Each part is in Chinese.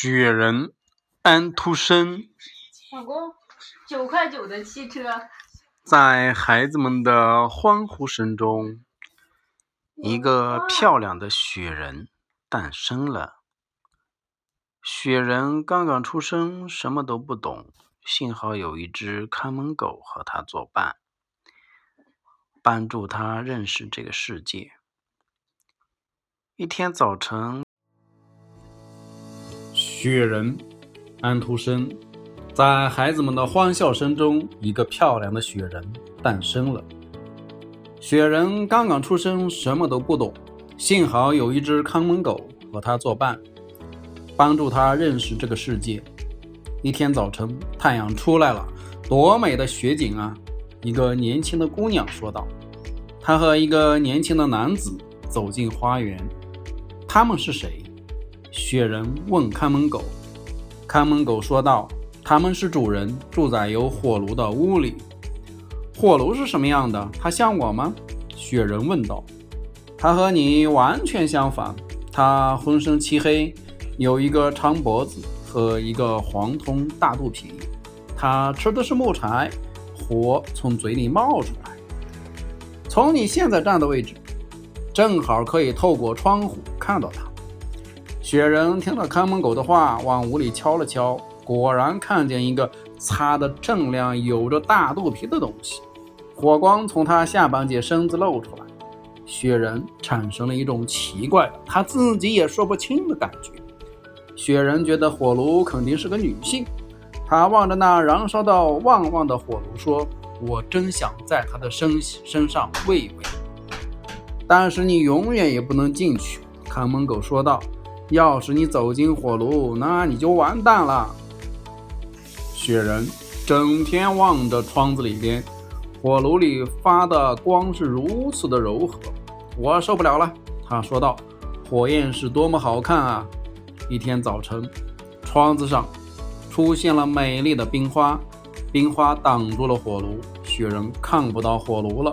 雪人安徒生老公，九块九的汽车。在孩子们的欢呼声中，一个漂亮的雪人诞生了。雪人刚刚出生，什么都不懂，幸好有一只看门狗和他作伴，帮助他认识这个世界。一天早晨。雪人，安徒生，在孩子们的欢笑声中，一个漂亮的雪人诞生了。雪人刚刚出生，什么都不懂，幸好有一只看门狗和他作伴，帮助他认识这个世界。一天早晨，太阳出来了，多美的雪景啊！一个年轻的姑娘说道。她和一个年轻的男子走进花园，他们是谁？雪人问看门狗：“看门狗说道，他们是主人，住在有火炉的屋里。火炉是什么样的？它像我吗？”雪人问道。“它和你完全相反。它浑身漆黑，有一个长脖子和一个黄铜大肚皮。它吃的是木柴，火从嘴里冒出来。从你现在站的位置，正好可以透过窗户看到它。”雪人听了看门狗的话，往屋里敲了敲，果然看见一个擦得锃亮、有着大肚皮的东西。火光从他下半截身子露出来，雪人产生了一种奇怪的、他自己也说不清的感觉。雪人觉得火炉肯定是个女性，他望着那燃烧到旺旺的火炉，说：“我真想在她的身身上喂一喂。”但是你永远也不能进去，看门狗说道。要是你走进火炉，那你就完蛋了。雪人整天望着窗子里边，火炉里发的光是如此的柔和，我受不了了。他说道：“火焰是多么好看啊！”一天早晨，窗子上出现了美丽的冰花，冰花挡住了火炉，雪人看不到火炉了。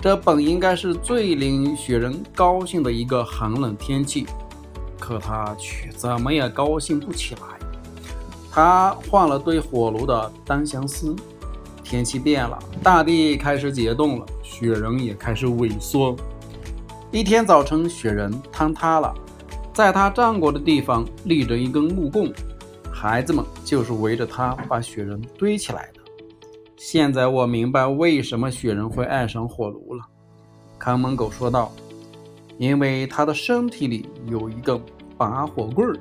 这本应该是最令雪人高兴的一个寒冷天气。可他却怎么也高兴不起来。他换了对火炉的单相思。天气变了，大地开始解冻了，雪人也开始萎缩。一天早晨，雪人坍塌了，在他站过的地方立着一根木棍，孩子们就是围着他把雪人堆起来的。现在我明白为什么雪人会爱上火炉了，看门狗说道。因为他的身体里有一个拔火棍儿。